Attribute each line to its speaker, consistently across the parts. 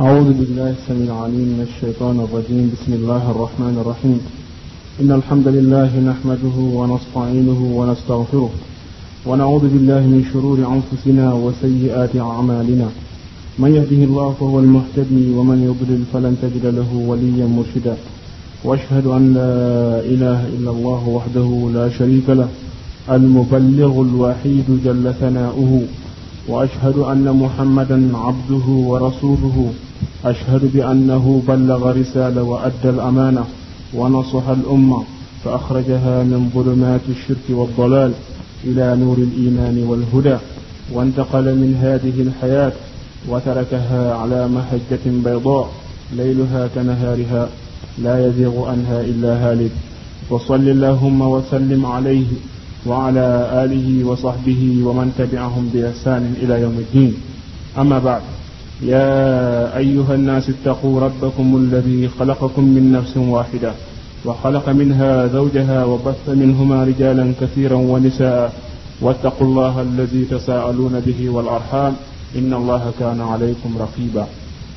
Speaker 1: أعوذ بالله السميع العليم من الشيطان الرجيم بسم الله الرحمن الرحيم إن الحمد لله نحمده ونستعينه ونستغفره ونعوذ بالله من شرور أنفسنا وسيئات أعمالنا من يهده الله فهو المهتدي ومن يضلل فلن تجد له وليا مرشدا وأشهد أن لا إله إلا الله وحده لا شريك له المبلغ الوحيد جل ثناؤه وأشهد أن محمدا عبده ورسوله أشهد بأنه بلغ رسالة وأدى الأمانة ونصح الأمة فأخرجها من ظلمات الشرك والضلال إلى نور الإيمان والهدى وانتقل من هذه الحياة وتركها على محجة بيضاء ليلها كنهارها لا يزيغ عنها إلا هالك وصل اللهم وسلم عليه وعلى آله وصحبه ومن تبعهم بإحسان إلى يوم الدين أما بعد يا أيها الناس اتقوا ربكم الذي خلقكم من نفس واحدة وخلق منها زوجها وبث منهما رجالا كثيرا ونساء واتقوا الله الذي تساءلون به والأرحام إن الله كان عليكم رقيبا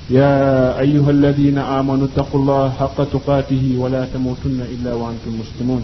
Speaker 1: يا أيها الذين آمنوا اتقوا الله حق تقاته ولا تموتن إلا وأنتم مسلمون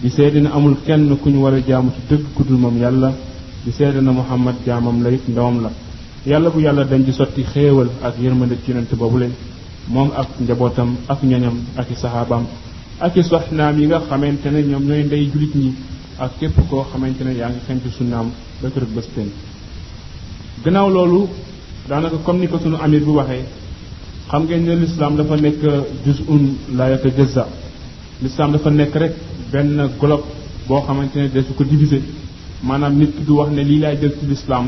Speaker 1: di seede ne amul kenn ku ñu war a jaamu ci dëgg ku dul moom yàlla di seede na muhammad jaamam la it ndawam la yàlla bu yàlla dañ di sotti xéewal ak yërmande ci yonent boobu leen moom ak njabootam ak ñoñam ak i saxaabaam ak i soxnaam yi nga xamante ne ñoom ñooy ndey julit ñi ak képp koo xamante ne yaa ngi xenc sunnaam ba kër bés teen gannaaw loolu daanaka comme ni ko sunu amir bu waxee xam ngeen ne lislaam dafa nekk juz'un la yatajazza l'islam dafa nekk rek benn globe boo xamante ne desu ko diviser maanaam nit ki du wax ne lii laay jël ci l'islam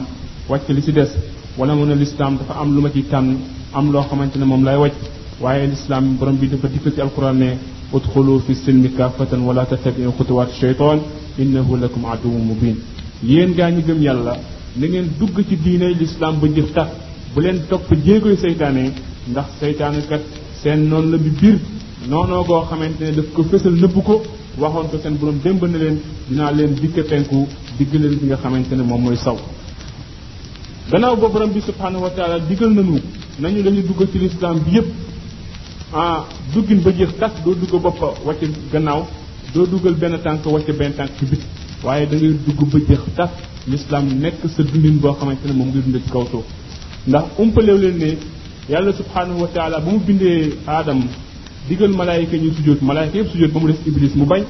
Speaker 1: wàcc li ci des wala mu ne l'islam dafa am lu ma ciy tànn am loo xamante ne moom lay wàcc waaye l'islam borom bi dafa dikk ci alquran ne udxulu fi silmi kaafatan wala tattabiu xutuwaat shaytan innahu lakum aduwwun mubin yéen gaa ñi gëm yàlla na ngeen dugg ci diiney l'islam ba jëf tax bu leen topp jéegoy seytaane ndax seytaane kat seen noonu la bi biir noonoo goo xamante ne daf ko fësal nëbb ko waxoon ko seen borom démb na leen dinaa leen dikke penku digg leen fi nga xamante ne moom mooy saw gannaaw ba borom bi subhanahu wa taala digal nañu nañu dañu dugg ci lislaam bi yépp ah duggin ba jeex tas doo dugg bopp wàcc gannaaw doo dugal benn tànk wàcc benn tànk ci bit waaye da ngay dugg ba jeex tas lislaam nekk sa dundin boo xamante ne moom ngay dund ci kaw suuf ndax umpalew leen ne yàlla subhanahu wa taala ba mu bindee aadam digal malaayika ñu sujjóot malaayika yëpp sujjóot ba mu des iblis mu bañ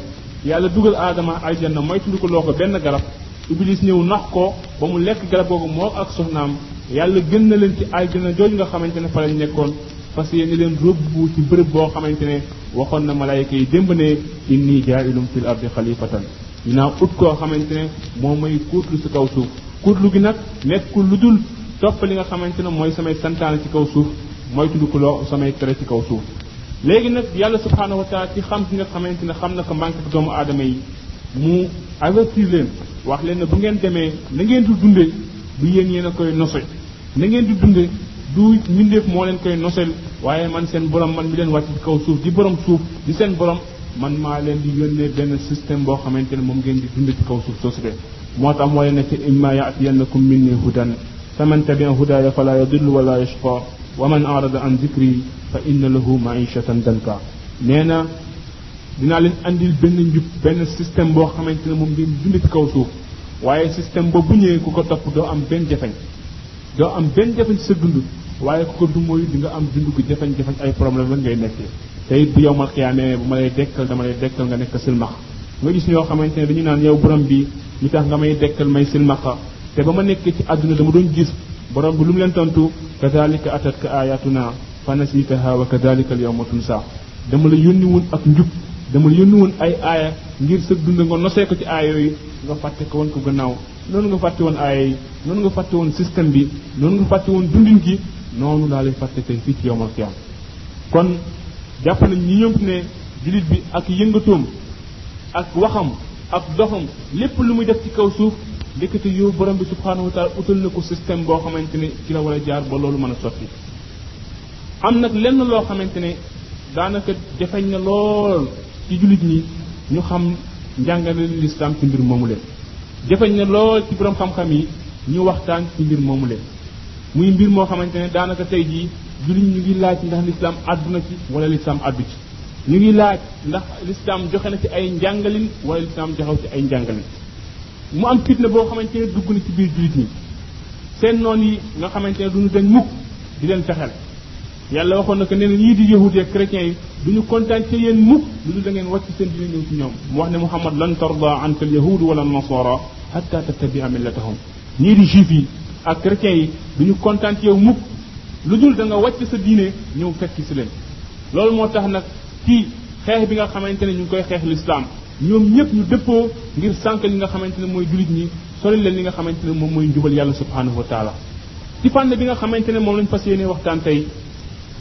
Speaker 1: yàlla dugal aadama aljanna moytundi ko loo ko benn garab iblis ñëw nax ko ba mu lekk garab googu moo ak soxnaam yàlla gën na leen ci aljanna jooju nga xamante ne fa lañ nekkoon parce que yéen leen róbbu ci bërëb boo xamante ne waxoon na malaayika yi démb ne inni jaa'ilum fil ardi xalifatan dinaa ut koo xamante ne moo may kuutlu si kaw suuf kurlu gi nag nekkul lu dul topp li nga xamante ne mooy samay santaane ci kaw suuf mooy tudd ko loo samay tere ci kaw suuf léegi nag yàlla subhaanahu wa taala ci xam gi nga xamante ne xam na ko manque bi doomu aadama yi mu avertir leen wax leen ne bu ngeen demee na ngeen di dundee du yéen yéen a koy nose na ngeen di dundee du mbindeef moo leen koy nosel waaye man seen borom man mi leen wàcc ci kaw suuf di borom suuf di seen borom man maa leen di yónnee benn système boo xamante ne moom ngeen di dund ci kaw suuf soosu de moo tax mooy ne te imma yaatiyannakum minni hudan faman tabia hudaaya fala yadillu wala yashqa wa man arada an dikri fa inna lahu maishatan danka nee na dinaa leen andil benn njub benn système boo xamante ne moom ngeen dund ci kaw suuf waaye système boobu bu ñëwee ku ko topp doo am benn jafeñ doo am benn jafe ci sa dund waaye ku ko du mooy di nga am dund gu jafe-jafe ay problème lan ngay nekkee te it bu yow mal xiyaamee bu ma lay dekkal dama lay dekkal nga nekk silmax nga gis ñoo xamante ne dañu naan yow borom bi li tax nga may dekkal may silmaxa te ba ma nekkee ci àdduna dama doon gis borom bi lu mu leen tontu kadalika atatka ayatuna fa nasitaha wa kadalika al yawma tunsa dama la yónni woon ak njub dama la yónni woon ay aaya ngir sa dund nga nosee ko ci aaya yooyu nga fàtte ko woon ko gannaaw noonu nga fàtte woon aaya yi noonu nga fàtte woon système bi noonu nga fàtte woon dundin gi noonu laa lay fàtte tey fii ci yowmal qiyaam kon jàpp nañ ñi ñëpp ne jullit bi ak yëngatoom ak waxam ak doxam lépp lu muy def ci kaw suuf ndekete yow borom bi subhaanahu wa taala utal na ko système boo xamante ne ci la war a jaar ba loolu mën a sotti am nag lenn loo xamante ne daanaka jafeñ na lool ci jullit ñi ñu xam njàngale lislaam ci mbir moomu leen jafeñ na lool ci borom xam-xam yi ñu waxtaan ci mbir moomu leen muy mbir moo xamante ne daanaka tey jii jullit ñu ngi laaj ndax lislaam àdduna ci wala lislaam àddu ci ñu ngi laaj ndax lislaam joxe na ci ay njàngalin wala lislaam joxew ci ay njàngalin mu am fitna boo xamante ne dugg na ci biir jullit ñi seen noon yi nga xamante ne duñu dañ mukk di leen fexel yàlla waxoon na ko ne ñii di yahudi ak chrétiens yi duñu kontaan ci yéen mukk lu dul da ngeen wàcc seen diine ñëw ci ñoom mu wax ne muhammad lan tarda anka al yahud wala an nasara hatta tattabia millatahum ñii di juif yi ak chrétiens yi duñu kontaan ci yow mukk lu dul da nga wàcc sa diine ñëw fekk si leen loolu moo tax nag ci xeex bi nga xamante ne ñu ngi koy xeex lislaam ñoom ñëpp ñu dëppoo ngir sànq li nga xamante ne mooy jullit ñi sori leen li nga xamante ne moom mooy njubal yàlla subhanahu wa taala ci fànn bi nga xamante ne moom lañ fas yéene waxtaan tey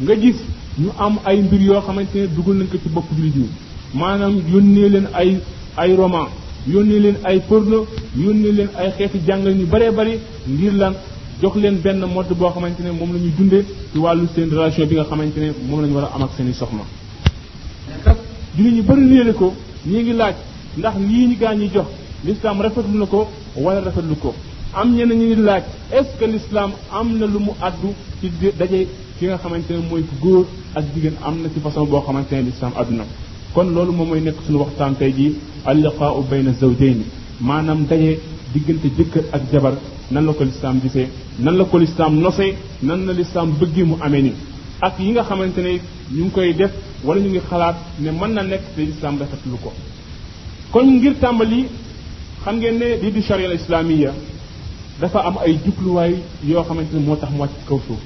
Speaker 1: nga gis ñu am ay mbir yoo xamante ne dugal nañ ko ci bopp jullit ñi maanaam yónnee leen ay ay roman yónnee leen ay porno yónnee leen ay xeeti jàngal ñu baree bari ngir lan jox leen benn mode boo xamante ne moom la ñuy dundee ci wàllu seen relation bi nga xamante ne moom la ñu war a am ak seen i soxna kat jullit ñu bëri léere ko ñi ngi laaj ndax lii ñu gaañ ñi jox l'islam rafetlu na ko wala rafetlu ko am ñenn ñu ngi laaj est-ce que l'islam am na lu mu addu ci daje ki nga xamante ne mooy góor ak jigéen am na ci façon boo xamante ne l'islam addu na kon loolu moom mooy nekk suñu waxtaan tey jii al liqaa'u bayna zawjayni maanaam daje diggante jëkkër ak jabar nan la ko lislaam gisee nan la ko lislaam nosee nan la lislaam bëggee mu amee ni ak yi nga xamante ne ñu ngi koy def wala ñu ngi xalaat ne mën na nekk te lislaam rafetlu ko kon ngir tàmbali xam ngeen ne lii di charia islamiya dafa am ay jubluwaay yoo xamante ne moo tax mu wàcc ci kaw suuf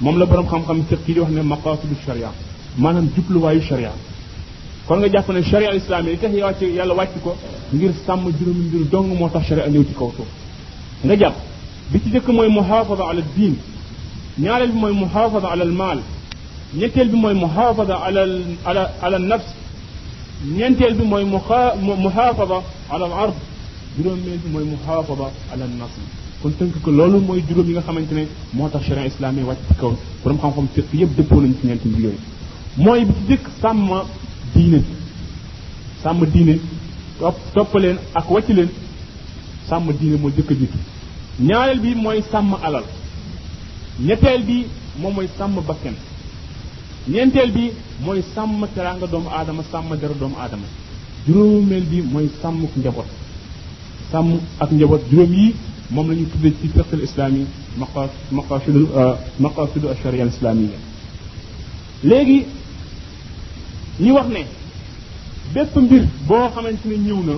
Speaker 1: moom la boroom xam-xam fiq yi di wax ne maqaasidu charia maanaam jubluwaayu charia kon nga jàpp ne sharia islam yi tax wàcc yàlla wàcc ko ngir sàmm juróomi mbir dong moo tax sharia ñëw ci kaw suuf nga jàpp bi ci jëkk mooy muhaafada ala diin ñaareel bi mooy muhaafada ala al maal ñetteel bi mooy muhaafada ala ala ala nafs ñeenteel bi mooy muhaafada ala al ard juróomeel bi mooy muhaafada ala nasl kon tënk ko loolu mooy juróom yi nga xamante ne moo tax sharia islam yi wàcc ci kaw borom xam-xam fépp yëpp dëppoo nañ ci ñeenti mbir yooyu mooy bi ci jëkk sàmm diine sàmm diine topp topp leen ak wàcc leen sàmm diine mooy jëkk a jiitu ñaareel bi mooy sàmm alal ñetteel bi moom mooy sàmm bakken ñeenteel bi mooy sàmm teraanga doomu aadama sàmm dara doomu aadama juróomeel bi mooy sàmm njaboot sàmm ak njaboot juróom yi moom la ñu tuddee ci fiqh al islaami maqasid maqasid al sharia al islamiyya léegi ñi wax ne bépp mbir boo xamante ne ñëw na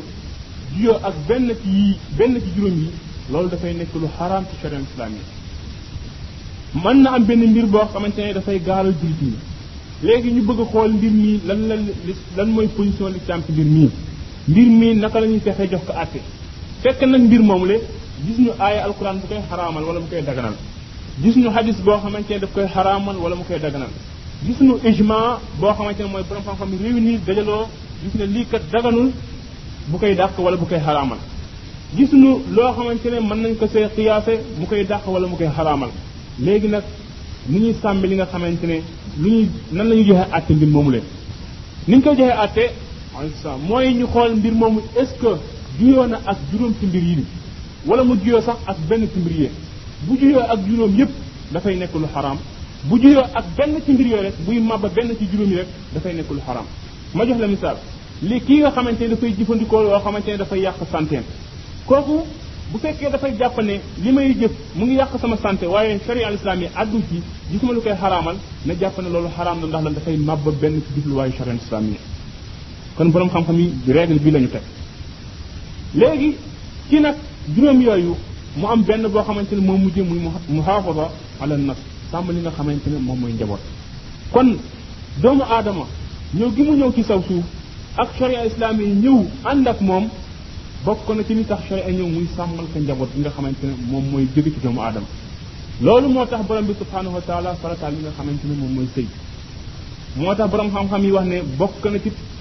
Speaker 1: juyoo ak benn ci yi benn ci juróom yi loolu dafay nekk lu xaraam ci sharia islam yi mën na am benn mbir boo xamante ne dafay gaaral jullit ñi léegi ñu bëgg a xool mbir mii lan la lan mooy position l'islam ci mbir mii mbir mii naka la ñuy fexee jox ko àtte fekk nag mbir moom le gis ñu aaya alquran bu koy xaraamal wala bu koy daganal gis ñu xadis boo xamante ne daf koy xaraamal wala mu koy daganal gis ñu ijma boo xamante ne mooy borom xam-xam yi réunir dajaloo gis ne lii kat daganul bu koy dàq wala bu koy xaraamal gis ñu loo xamante ne mën nañ ko see xiyaase mu koy dàq wala mu koy xaraamal léegi nag ni ñuy sàmmi li nga xamante ne lu ñuy nan la ñuy joxe àtte mbir moomu leen ni ñu koy joxe àtte mooy ñu xool mbir moomu est-ce que juyoo na ak juróom ci mbir yi wala mu juyoo sax ak benn ci mbir yee bu juyoo ak juróom yépp dafay nekk lu xaraam bu juyoo ak benn ci mbir yooyu rek buy mabba benn ci juróom yi rek dafay nekk lu xaraam ma jox la misaal li kii nga xamante ne dafay jëfandikoo loo xamante ne dafay yàq santeem kooku bu fekkee dafay jàpp ne li may jëf mu ngi yàq sama santé waaye sharia al islam yi àddu ci gisuma lu koy xaraamal na jàpp ne loolu xaraam na ndax lan dafay mabba benn ci jubluwaayu sharia al islam yi kon borom xam-xam yi règle bi la ñu teg léegi ci nag juróom yooyu mu am benn boo xamante ne moom mujjee muy muhaafada ala nas sàmm li nga xamante ne moom mooy njaboot kon doomu aadama ñëw gi mu ñëw ci saw suuf ak sharia islam yi ñëw ànd ak moom bokk na ci li tax sharia ñëw muy sàmmal ko njaboot bi nga xamante ne moom mooy jóge ci doomu aadama loolu moo tax borom bi subhanahu wa taala farataal li nga xamante ne moom mooy sëy moo tax borom xam-xam yi wax ne bokk na ci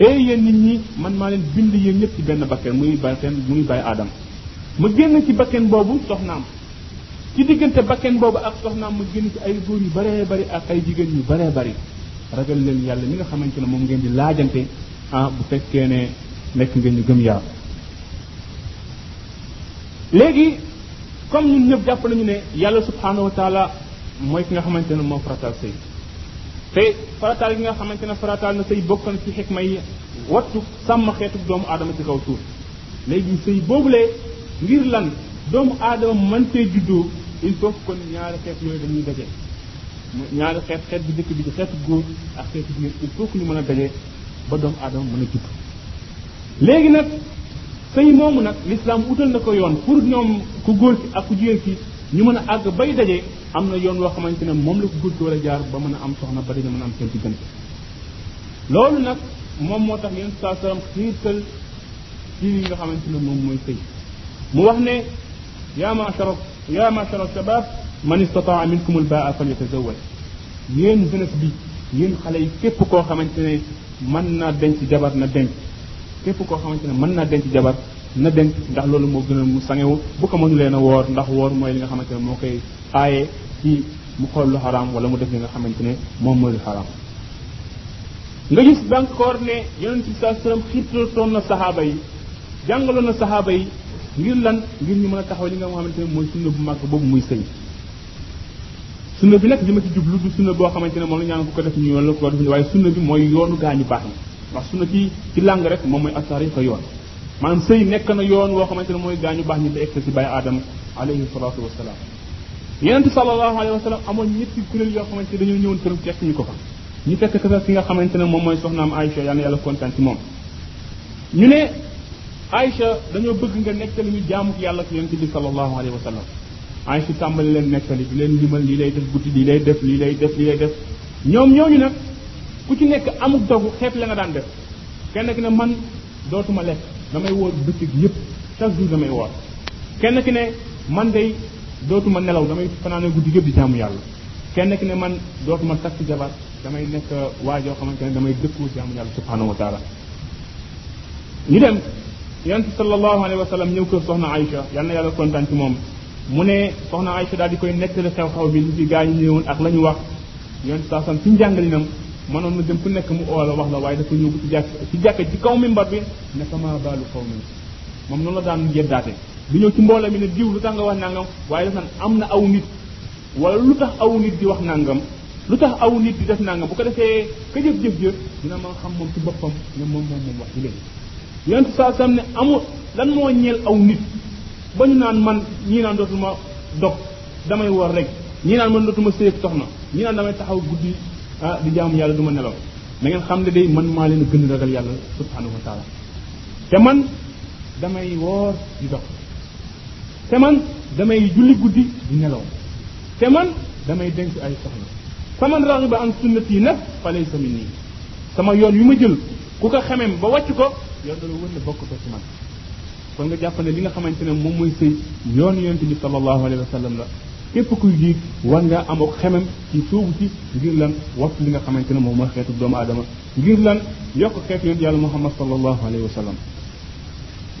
Speaker 1: ee yéen nit ñi man maa leen bind yéen ñëpp ci benn bakken muy bakken muy bàyyi aadama ma génn ci bakken boobu soxnaam ci diggante bakken boobu ak soxnaam ma génn ci ay góor yu baree bari ak ay jigéen yu baree bari ragal leen yàlla mi nga xamante ne moom ngeen di laajante ah bu fekkee ne nekk ngeen ñu gëm yàlla léegi comme ñun ñëpp jàpp nañu ne yàlla subhanahu wa taala mooy ki nga xamante ne moo faratal sëy te farataal gi nga xamante ne farataal na sëy bokk na ci xikma yi wattu sàmm xeetu doomu aadama ci kaw suuf léegi sëy boobulee ngir lan doomu aadama mën cee juddoo il faut kon ñaari xeet yooyu dañuy daje ñaari xeet xeet bi njëkk bi di xeetu góor ak xeetu jigéen il faut que ñu mën a daje ba doomu aadama mën a judd léegi nag sëy moomu nag l'islam utal na ko yoon pour ñoom ku góor ki ak ku jigéen ki ñu mën a àgg bay daje am na yoon woo xamante ne moom la ko góor gi war a jaar ba mën a am soxna ba dañu mën a am seen diggante loolu nag moom moo tax yéen saa salaam xiirtal ci li nga xamante ne moom mooy sëy mu wax ne yaa machara yaa machara shabab man istataa minkum al baa falyatazawaj yéen jeunesse bi yéen xale yi képp koo xamante ne mën naa denc jabar na denc képp koo xamante ne mën naa denc jabar na denc ndax loolu moo gën a mu sangewu bu ko mënulee na woor ndax woor mooy li nga xamante ne moo koy aaye ci mu xool lu xaraam wala mu def li nga xamante ne moom mooy lu xaraam nga gis encore ne yonent bi saa sallam xiirtaloon na saxaaba yi jàngaloon na saxaaba yi ngir lan ngir ñu mën a taxaw li nga xamante ne mooy sunna bu màgg boobu muy sëy sunna bi nag li ma ci jublu du sunna boo xamante ne moom la ñaan ku ko def ñu yoon la ku ko def ñu waaye sunna bi mooy yoonu gaa ñu baax ñi ndax sunna ci ci làng rek moom mooy atariqa yoon maanaam sëy nekk na yoon woo xamante ne mooy gaa ñu baax ñi ba egsi si bàyyi aadama alayhi salaatu wasalaam yonent sallallahu alayhi wa sallam amoon ñetti kuréel yoo xamante ne dañoo ñëwoon këram fekk ñu ko fa ñu fekk ko fa ki nga xamante ne moom mooy soxnaam Aïcha yal na yàlla kontaan ci moom ñu ne Aïcha dañoo bëgg nga nettali ñu jaamu yàlla ak yonent bi sallallahu alayhi wa sallam ay si tàmbali leen nekkali di leen limal lii lay def guddi lii lay def lii lay def lii lay def ñoom ñooñu nag ku ci nekk amuk dogu xeet la nga daan def kenn ki ne man dootuma lekk damay woor bëccëg yépp chaque jour damay woor kenn ki ne man day dootuma nelaw damay fanaane guddi yëpp di jaamu yàlla kenn ki ne man dootuma takk jabar damay nekk waajoo xamante ne damay dëkkoo jaamu yàlla subhanahu wa taala ñu dem yonent sallallahu alayhi wa sallam ñëw kër soxna Aïcha yal na yàlla kontaan ci moom mu ne soxna Aïcha daal di koy nettali xew-xew bi li fi gaa ñu ñëwoon ak la ñu wax yonent saa sam ci njàngalinam mënoon na dem ku nekk mu oola wax la waaye dafa ñëw ci jàkk ci jàkk ci kaw mimbar bi ne sama baalu xaw mi moom noonu la daan jeddaate du ñëw ci mbooloo mi ne diw lu tax nga wax nangam waaye daf naan am na aw nit wala lu tax aw nit di wax nangam lu tax aw nit di def nangam bu ko defee ka jëf jëf jëf dina mën xam moom ci boppam ne moom moom moom wax ci léegi yonent saa sam ne amul lan moo ñeel aw nit ba ñu naan man ñii naan dootuma dog damay war rek ñii naan man dootuma séy ak soxna ñii naan damay taxaw guddi ah di jaamu yàlla du ma nelaw na ngeen xam ne day man maa leen gën a ragal yàlla subhanahu wa taala te man damay woor di dox te man damay julli guddi di nelaw te man damay denc ay soxna fa man raxiba an sunnati nag fa laysa minni sama yoon yu ma jël ku ko xamem ba wàcc ko yoon dala wër ne bokk ko ci man kon nga jàpp ne li nga xamante ne moom mooy sëy yoon yonent bi sallallahu alayhi wa sallam la képp kuy jiit war ngaa am ak xemem ci soobu ci ngir lan wattu li nga xamante ne moom mooy xeetu doomu aadama ngir lan yokk xeetu yonent yàlla muhammad sallallahu alayhi wa sallam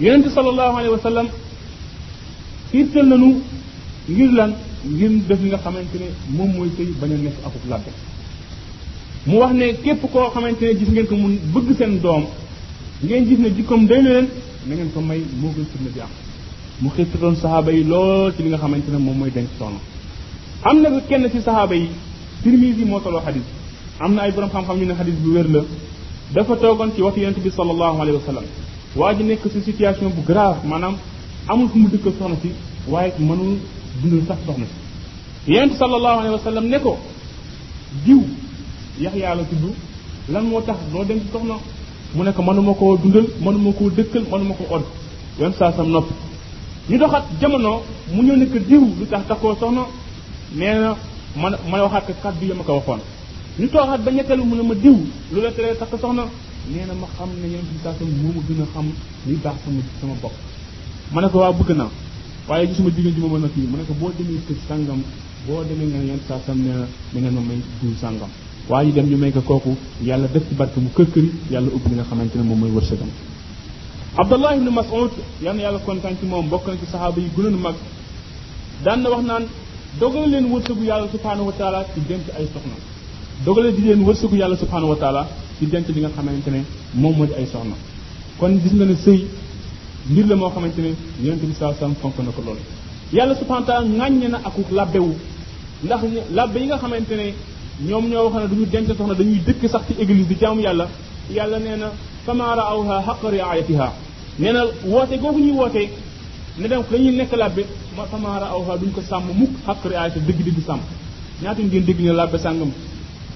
Speaker 1: yonent sallallahu alayhi wa sallam itteel nañu ngir lan ngir def li nga xamante ne moom mooy sëy bañ a nekk akub labbe mu wax ne képp koo xamante ne gis ngeen ko mun bëgg seen doom ngeen gis ne jikkoom doy na leen na ngeen ko may moo gën fitna bi am mu xiirtaloon saxaaba yi lool ci li nga xamante ne moom mooy denc soxna am na kenn ci saxaaba yi Tirmisi moo soloo xadis am na ay borom xam-xam ñu ne xadis bu wér la dafa toogoon ci waxtu yonent bi sallallahu alayhi wa sallam waa ji nekk si situation bu grave maanaam amul fu mu dëkkal soxna si waaye mënul dundal sax soxna si yonent sallallahu alayhi wa sallam ne ko diw yaxyaa la tudd lan moo tax doo dem ci soxna mu ne ko mënuma koo dundal mënuma koo dëkkal mënuma ko odd yonent saa sam nopp ñu doxat jamono mu ñëw ne ko diw lu tax takkoo soxna nee na man ma waxaat ko kàddu yi ma ko waxoon ñu tooxaat ba ñetteelu mu ne ma diw lu la teree takk soxna nee na ma xam ne yonent bi saa sallam moo ma gën a xam li baax sama sama bopp ma ne ko waa bëgg naa waaye gisuma jigéen ji ma mën a kii mu ne ko boo demee kër sàngam boo demee nga ne yonent saa sallam nee na da ngeen ma may diw sàngam waa ji dem ñu may ko kooku yàlla def ci barke mu kër këri yàlla ubbi li nga xamante ne moom mooy wërsëgam abdallah ibn mas'ud yal na yàlla kontaan ci moom bokk na ci saxaaba yi gënoon mag daan na wax naan dogal leen wërsëgu yàlla subhanahu wa taala ci dem ci ay soxna dogale di leen wërsëgu yàlla subhanahu wa taala ci denc li nga xamante ne moom moo di ay soxna kon gis nga ne sëy mbir la moo xamante ne yonente bi saa sam fonk na ko lool yàlla subhanahu wa taala ŋàññe na aku labbewu ndax labbe yi nga xamante ne ñoom ñoo wax ne duñu denc soxna dañuy dëkk sax ci église di jaamu yàlla yàlla nee na fama raawha xaq riayatiha nee na woote googu ñuy woote ne dem dañuy nekk labbe ma samaara aw fa duñ ko sàmm mukk xaq riayata dëgg dëgg sàmm ñaata ngeen dégg ne labbe sàngam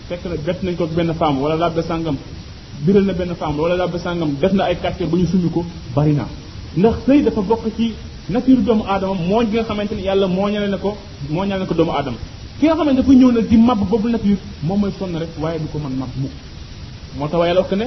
Speaker 1: fekk na bett nañ ko ak benn femme wala labbe sàngam biral na benn femme wala labbe sàngam def na ay kàccoor ba ñu summi ko bari na ndax sëy dafa bokk ci nature doomu aadama mooñ bi nga xamante ni yàlla mooñale na ko mooñale na ko doomu aadama ki nga xamante dafa ñëw nag di mab boobu nature moom mooy sonn rek waaye du ko mën mab mukk moo tax waaye la wax ne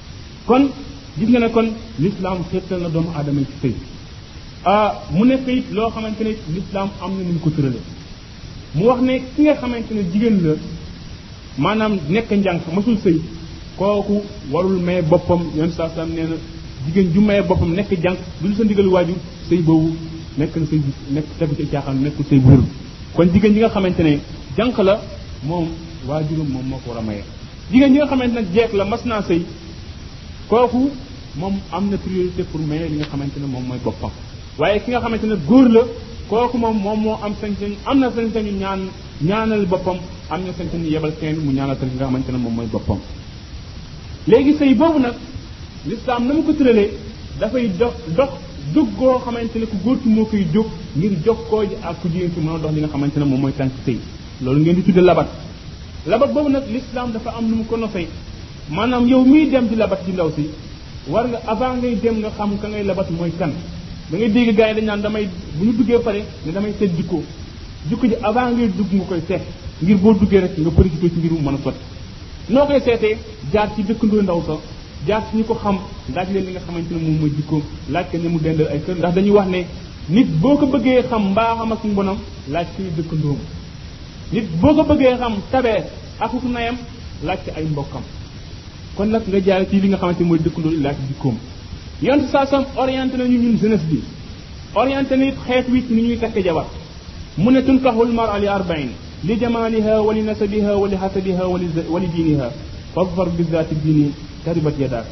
Speaker 1: kon gis nga ne kon l'islam xettal na doomu aadama yi ci sëy ah mu nekk it loo xamante ne l'islam am na nu mu ko tërale mu wax ne ki nga xamante ne jigéen la maanaam nekk njànq masul sëy kooku warul may boppam yoon saa saa nee na jigéen ju may boppam nekk jànq du lu sa ndigal waajur sëy boobu nekk na sëy bu nekk tegu ci caaxaan nekk sëy bu wér kon jigéen ji nga xamante ne jànq la moom waajuram moom moo ko war a maye jigéen ñi nga xamante nag jeeg la mas naa sëy kooku moom am na priorité pour maye li nga xamante ne moom mooy boppam waaye ki nga xamante ne góor la kooku moom moom moo am sañ-sañ am na sañ-sañu ñaan ñaanal boppam am na sañ-sañu yebal kenn mu ñaanal tamit nga xamante ne moom mooy boppam léegi sëy boobu nag lislaam na mu ko tëralee dafay dox dox dug goo xamante ne ku góor ki moo koy jóg ngir jox koo ji ak ku jigéen ki mën a dox li nga xamante ne moom mooy tànk sëy loolu ngeen di tudde labat labat boobu nag l'islam dafa am nu mu ko nosee maanaam yow miy dem di labat ci ndaw si war nga avant ngay dem nga xam ka ngay labat mooy kan da ngay dégg gars yi dañ naan damay bu ñu duggee pare ne damay seet jikko jikko ji avant ngay dugg nga koy seet ngir boo duggee rek nga profité ci ngir mu mën a sotti noo koy seetee jaar ci dëkkandoo ndaw sa jaar ci ñu ko xam laaj leen li nga xamante ne moom mooy jikkoom laaj ko ne mu dendal ay kër ndax dañuy wax ne nit boo ko bëggee xam mbaaxam ak mbonam laaj koy dëkkandoom nit boo ko bëggee xam tabee ak ku nayam laaj ko ay mbokkam kon nag nga jaar ci li nga xamante mooy dëkk loolu laaj jikkoom yonent saa sam orienté nañu ñun jeunesse bi orienté na it xeet wi ci ni ñuy takk jabar mu ne tunkaxul mara li arbain li jamaaliha wa li nasabiha wa li xasabiha wa li wa li diiniha fadfar bi zaati diini taribat yadaa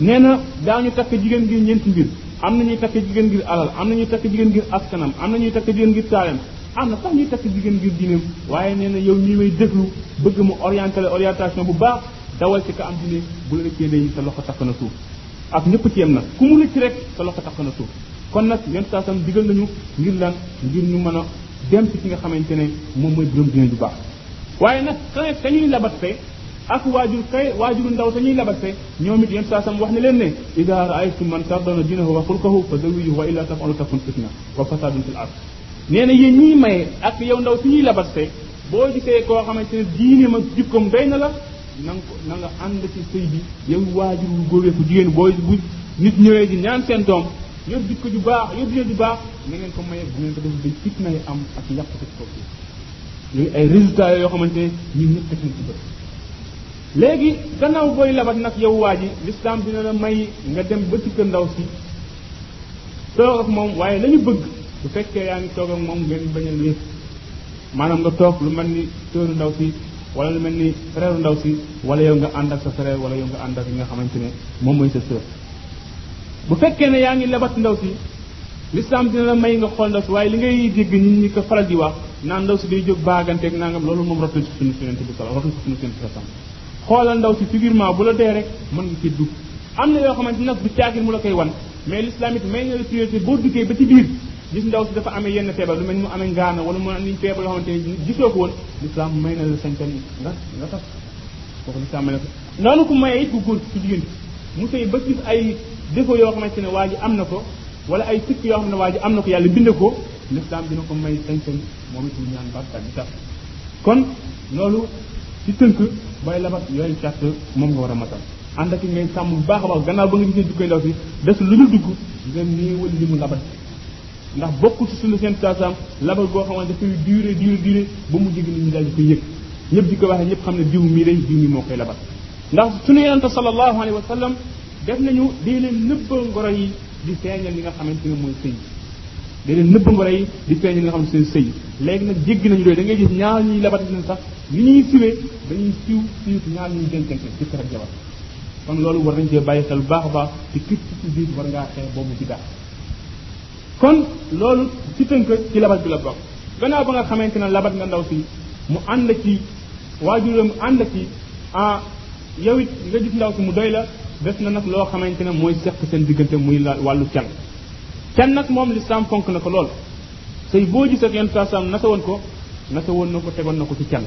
Speaker 1: nee na daañu takk jigéen ngir ñeenti mbir am na ñuy takk jigéen ngir alal am na ñuy takk jigéen ngir askanam am na ñuy takk jigéen ngir taalam am na sax ñuy takk jigéen ngir diineem waaye nee na yow ñi may déglu bëgg mu orienté la orientation bu baax dawal ci ka am diine bu la rëccee day sa loxo takk na suuf ak ñëpp ci yem nag ku mu rëcc rek sa loxo takk na suuf kon nag yenn saa sam digal nañu ngir lan ngir ñu mën a dem ci ki nga xamante ne moom mooy borom diine bu baax waaye nag ka ka ñuy labat fee ak waajur kay waajuru ndaw te ñuy labat fee ñoom it yenn saa sam wax ne leen ne ida raaytum man tardana dinahu wa xulqahu fa zawijuhu wa illa tafalu takun fitna wa fasadun fil ard nee na yéen ñiy maye ak yow ndaw si ñuy labaste boo gisee koo xamante ne diine ma jikkoom doy na la na nga ko na nga ànd ci sëy bi yow waajur wu góoree ko jigéen booy bu nit ñëwee di ñaan seen doom yor jikko ju baax yor diine ju baax na ngeen ko maye bu ngeen ko def day fitna yi am ak yàq ci kaw suuf yooyu ay résultats yoo xamante ne ñun ñëpp teg nañ ci bët léegi gannaaw booy labat nag yow waa ji l'islam dina la may nga dem ba ci kër ndaw si toog ak moom waaye lañu bëgg bu fekkee yaa ngi toog ak moom ngeen bañ a wéet maanaam nga toog lu mel ni sóoru ndaw si wala lu mel ni frère ndaw si wala yow nga ànd ak sa frère wala yow nga ànd ak yi nga xamante ne moom mooy sa sœur bu fekkee ne yaa ngi labat ndaw si l'islam dina la may nga xool ndaw si waaye li ngay dégg nit ñi ko faral di wax naan ndaw si day jóg baaganteeg nangam loolu moom rotul ci sunu sunante bi sala rotul ci sunu sunante bi sala xoolal ndaw si figurement bu la dee rek mën nga ci dugg am na yoo xamante nag du caagir mu la koy wan mais l'islam it may na la priorité boo duggee ba ci biir gis ndaw si dafa amee yenn feebar lu mel ni mu amee ngaana wala mu am feebar yoo xamante ni gisoo ko woon l'islam may na la sañ-sañ nga nga tas kooku l'islam may na ko noonu ku mayee it ku góor ku jigéen mu sëy ba gis ay défaut yoo xamante ne waa ji am na ko wala ay sikk yoo xam ne waa ji am na ko yàlla bind ko l'islam dina ko may sañ-sañ moom it mu ñaan barka bi tas kon loolu ci tënk mooy labat yooyu charte moom nga war a matal ànd ak ngay sàmm bu baax a baax gannaaw ba nga gisee duggee ndaw si des lu ñu dugg nga néewal li mu labat ndax bokkul ci suñu seen saasaam labat boo xamante dafay duré duré duré ba mu jigi nit ñi daal di koy yëg ñëpp di ko waxee ñëpp xam ne diw mii day diw mii moo koy labat ndax suñu yonente sallallahu alayhi wa sallam def nañu dee leen nëbba ngoro yi di feeñal li nga xamante ne mooy sëy da leen nëbb ngoro yi di feeñal li nga xamante ne sëy léegi nag jéggi nañu doy da ngay gis ñaar ñuy labati leen sax li ñuy siwee dañuy siw siwut ñaar ñuy dencante jëkkër ak jabar kon loolu war nañ cee bàyyi xel bu baax a baax te képp ci biir war ngaa xeex boobu ci daal kon loolu ci tënk ci labat bi la bokk gannaaw ba nga xamante ne labat nga ndaw si mu ànd ci waajuram ànd ak yi ah yow it nga gis ndaw si mu doy la des na nag loo xamante ne mooy seq seen diggante muy la wàllu can can nag moom lislaam fonk na ko lool sëy boo gis ak yenn saasam nasa woon ko nasa woon na ko tegoon na ko ci can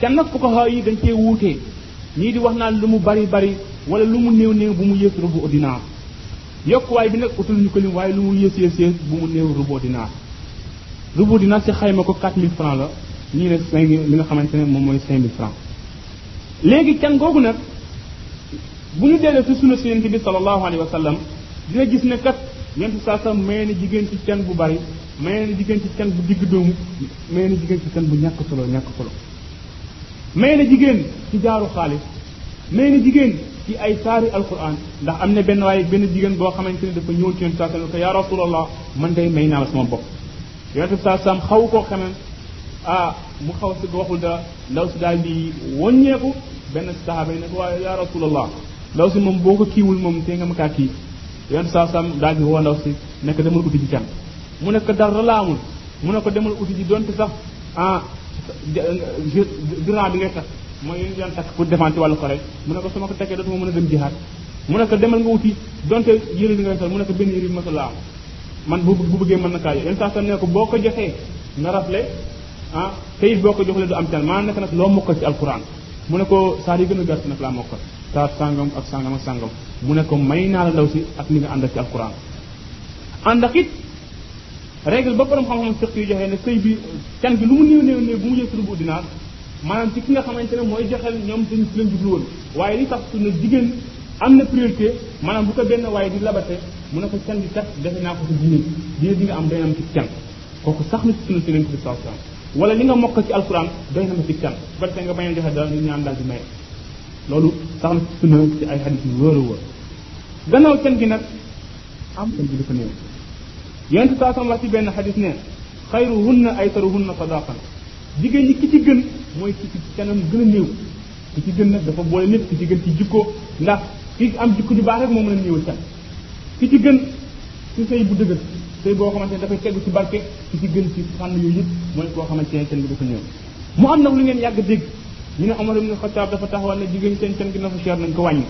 Speaker 1: can nag fuqaha yi dañ cee wuutee ñii di wax naan lu mu bari bari wala lu mu néew néew bu mu yées rubu dinaar yokkuwaay bi nag utul ñu ko lim waaye lu mu yées yées yées bu mu néew rubo dinaar rubo dinaar ci xayma ko 4000 francs la ñii ne 5 li nga xamante ne moom mooy 5000 francs léegi can googu nag bu ñu dellee ci sunna si yonent bi sallallahu alayhi wa sallam dina gis ne kat yonent bi saa may na jigéen ci can bu bari may na jigéen ci can bu digg doomu may na jigéen ci can bu ñàkk solo ñàkk solo may na jigéen ci jaaru xaalis may na jigéen ci ay saari alquran ndax am na benn waaye benn jigéen boo xamante ne dafa ñëw ci yonent saa sallam ko yaa rasulallah man day may naa la sama bopp yonent saa sallam xaw koo xamee ah mu xaw si waxul da ndaw si daal di wàññeeku benn sahaaba yi ne ko waaye yaa rasulallah ndaw si moom boo ko kiiwul moom te nga ma kaa kii yonent saa sallam daal di woo ndaw si nekk demal uti ji can mu nekk dara laamul mu ne ko demal uti ji donte sax ah durant bi ngay takk mooy yéen daan takk pour défendre ci wàllu ko rek mu ne ko su ma ko takkee dootuma mën a dem jihaat mu ne ko demal nga wuti donte yëre bi ngay sol mu ne ko benn yëre bi ma sol la am man bu bu bëggee mën na kaa jox yenn saa ne ko boo ko joxee nga rafle ah te it boo ko joxlee du am tan maanaam nekk nag loo mokkal ci alquran mu ne ko saar yi gën a gàtt nag laa mokkal saar sàngam ak sàngam ak sàngam mu ne ko may naa la ndaw si ak ni nga ànd ak ci alquran ànd ak it règle ba borom xam-xam fiq yu joxe ne sëy bi can bi lu mu néew néew néew bu mu jël surubu dinaar maanaam ci ki nga xamante ne mooy joxel ñoom dañ si leen jublu woon waaye li tax su ne jigéen am na priorité maanaam bu ko benn waaye di labate mu ne ko can bi kat defe naa ko sa diine diine di nga am day am ci can kooku sax na ci sunu si leen ko sa can wala li nga mokk ci alquran day na ma ci can su ko defee nga bañ a joxe dara ñu ñaan daal di maye loolu sax na ci sunu si ay xadis yu wóor a wóor gannaaw can gi nag am dañ ci dafa néew yonent bi saa sam wax ci benn xadis ne xayruhunna aytaruhunna sadaqan jigéen ñi ki ci gën mooy ki ci kanam gën a néew ki ci gën nag dafa boole lépp ki ci gën ci jikko ndax ki am jikko ju baax rek moo mën a néewal can ki ci gën ci sëy bu dëgër sëy boo xamante ne dafay tegu ci barke ki ci gën ci fànn yooyu yëpp mooy koo xamante ne can bi dafa néew mu am nag lu ngeen yàgg dégg ñu ne Omar ibn Khattab dafa taxawal ne jigéen seen can gi dafa cher nañ ko wàññi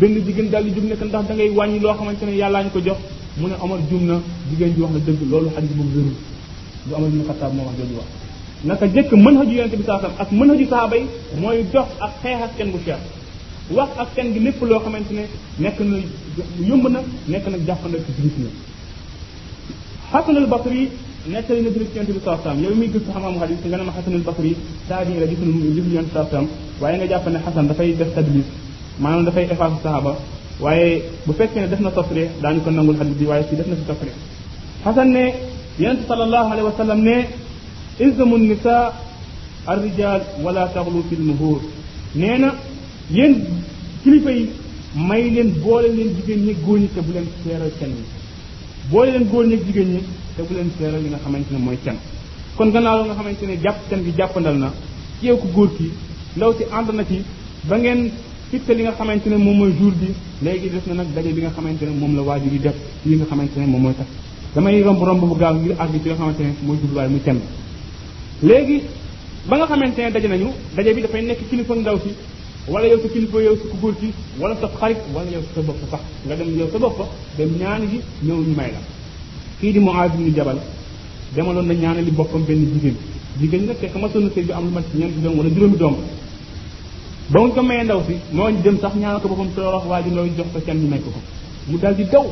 Speaker 1: benn jigéen daal di jub ne ko ndax da ngay wàññi loo xamante ne yàllaa ñu ko jox mu ne Omar jum na jigéen ji wax na dëgg loolu xadis boobu wérul du Omar ibn Xattaab moo wax jooju wax naka jëkk mën haju yonente bi saasam ak mën haju sahaaba yi mooy dox ak xeex ak kenn bu cher wax ak kenn gi lépp loo xamante ne nekk na yomb na nekk na jàppandal ci jullit na Xasan al Basri nettali na jullit ci yonente bi saasam yow miy gis xam-xam xadis nga ne ma Xasan al Basri taabi la gisul gisul yonente saasam waaye nga jàpp ne Xasan dafay def tadlis maanaam dafay effacer saxaaba waaye bu fekkee ne def na tasrix daañu ko nangul xadis bi waaye si def na si tasrix xasan ne yonente sallallahu alayhi wa sallam ne ilzamu nisa arrijal wala taxlu fi lmuhur nee na yéen kilifa yi may leen boole leen jigéen ñi góor ñi te bu leen seeral kenn ñi boole leen góor ñi ak jigéen ñi te bu leen seeral li nga xamante ne mooy kenn kon gannaaw la nga xamante ne jàpp kenn gi jàppandal na ci yow ku góor ki ndaw si ànd na ci ba ngeen fixé li nga xamante ne moom mooy jour bi léegi def na nag daje bi nga xamante ne moom la waajur yi def li nga xamante ne moom mooy tax damay romb romb bu gaaw ngir àgg ci nga xamante ne mooy jubluwaay muy kenn léegi ba nga xamante ne daje nañu daje bi dafay nekk kilifa ndaw si wala yow sa kilifa yow sa ku góor ci wala sa xarit wala yow sa bopp sax nga dem yow sa bopp dem ñaan gi ñëw ñu may la kii di Muaaz ibn Jabal demaloon na ñaanali boppam benn jigéen jigéen nag fekk masoon na sëy bi am lu mat ñeenti doom wala juróomi doom ba mu ko mayee ndaw si moo jëm sax ñaanal ko boppam soo wax waa ji ndaw jox ko can ñu may ko ko mu dal di daw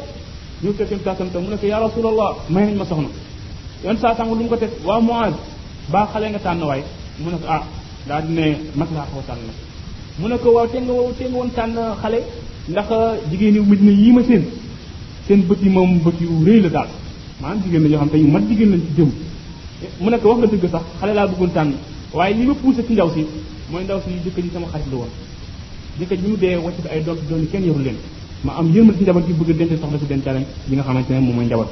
Speaker 1: ñu fekk yonent saa sallam mu ne ko yaa rasulallah may nañ ma soxna yonent saa sallam lu mu ko teg waa Muaz baa xale nga tànn waay mu ne ko ah daal di ne mag laa ko tànn mu ne ko waaw te nga wow te nga woon tànn xale ndax jigéen yi Medina yii ma seen seen bët yi moom bët yu rëy la daal maanaam jigéen la yoo xam te yu mat jigéen lañ ci jëm mu nekk wax nga dëgg sax xale laa bëggoon tànn waaye li ma poussé ci ndaw si mooy ndaw si jëkkër ji sama xarit la woon jëkkër ji mu dee wàcc bi ay doom doon kenn yoru leen ma am yërmal ci njaboot gi bëgg a denc soxna si dencaale li nga xamante ne moom mooy njaboot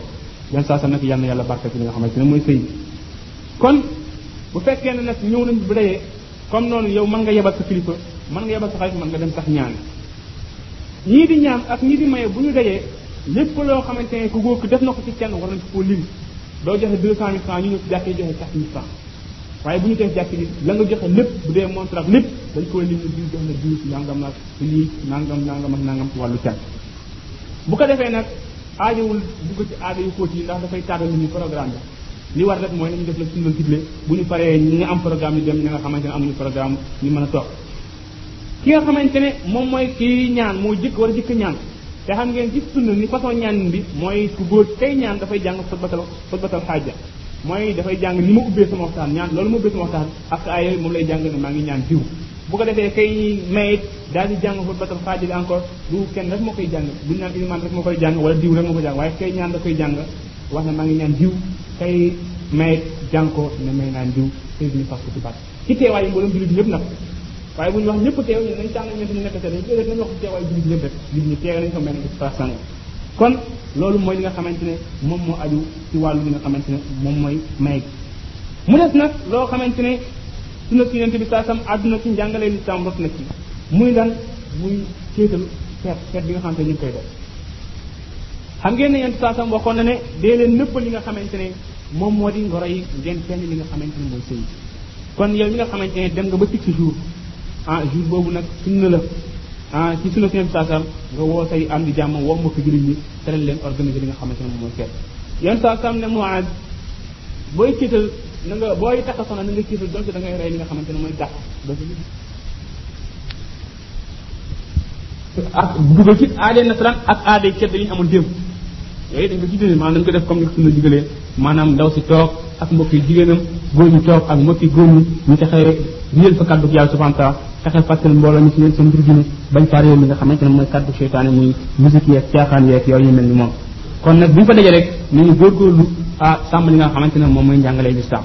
Speaker 1: yan saa sa nag yàlla na yàlla barkeel ci li nga xamante ne mooy sëy kon bu fekkee ne nag ñëw nañ bu dayee comme noonu yow mën nga yebal sa kilifa mën nga yebal sa xarit mën nga dem sax ñaan ñii di ñaan ak ñii di maye bu ñu dajee lépp loo xamante ne ku góor ki def na ko ci kenn war nañ koo lim doo joxe deux cent mille francs ñu ñëw ci jàkkee joxe quatre mille francs waaye bu ñu def jàkk ji la nga joxe lépp bu dee montre ak lépp dañ koy lim ne diw jox na diw ci nangam la ci lii nangam nangam ak nangam ci wàllu can bu ko defee nag aajowul dugg ci aada yu xóot yi ndax dafay tàggal nit ñi programme bi li war rek mooy nañu def la suñu doon digle bu ñu paree ñi nga am programme yi dem ñi nga xamante ne amuñu programme ñu mën a toog ki nga xamante ne moom mooy kii ñaan moo jëkk war a jëkk ñaan te xam ngeen ci sunna ni façon ñaan bi mooy ku góor tey ñaan dafay jàng xutbatal xutbatal xaaja mooy dafay jàng ni ma ubbee sama waxtaan ñaan loolu ma ubbee sama waxtaan ak ay yooyu moom lay jàng ne maa ngi ñaan diw bu ko defee kay mayit daal di jàng xutbatal xaaja bi encore du kenn rek moo koy jàng duñu naan iliman rek moo koy jàng wala diw rek moo koy jàng waaye kay ñaan da koy jàng wax ne maa ngi ñaan diw kay may jàng ko ne may naan diw te duñu fas ko ci baat ci teewaay yi mboolem jullit ñëpp nag waaye bu ñu wax ñëpp teew ñu nañ tànn ñeent ñu nekk te dañ déedéet nañ wax ci teewaay jullit ñëpp rek nit ñi teew nañ ko mel ni saa sànni kon loolu mooy li nga xamante ne moom moo aju ci wàllu li nga xamante ne moom mooy may gi mu des nag loo xamante ne sunna si yonent bi saa sam àdduna ci njàngalee lislaam rot na ci muy lan muy céetal feet feet bi nga xamante ne ñu ngi koy def xam ngeen ne yéen saasam waxoon na ne dee leen nëpp li nga xamante ne moom moo di ngoro yi ngeen fenn li nga xamante ne mooy sëy kon yow mi nga xamante ne dem nga ba fixé jour ah jour boobu nag sunna la ah ci sunna seen saasam nga woo say am di jàmm woo mbokk jullit ñi te leen leen organiser li nga xamante ne moom mooy feet yéen saasam ne moo aaj booy ciital na nga booy takk soxna na nga ciital donte da ngay rey li nga xamante ne mooy gàtt ak dugal ci aaday nasaraan ak aaday cedd yi ñu amoon démb yooyu dañ ko ci dindi maanaam dañ ko def comme ni ko sunna digalee maanaam ndaw si toog ak mbokk yi jigéenam góor ñi toog ak mbokk yi góor ñi ñu fexe réel fa kàddu yàlla subhanahu wa taala fexe fàttal mbooloo mi ci leen seen mbir gi bañ faa réew mi nga xamante ne mooy kàddu seytaane muy musique yeeg caaxaan yeeg yooyu yu mel ni moom kon nag bu ñu fa dajee rek nañu góorgóorlu ah sàmm li nga xamante ne moom mooy njàngale lislaam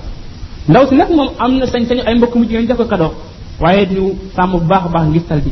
Speaker 1: ndaw si nag moom am na sañ-sañu ay mbokk mu jigéen jox ko kadoo waaye ñu sàmm bu baax a baax ngistal bi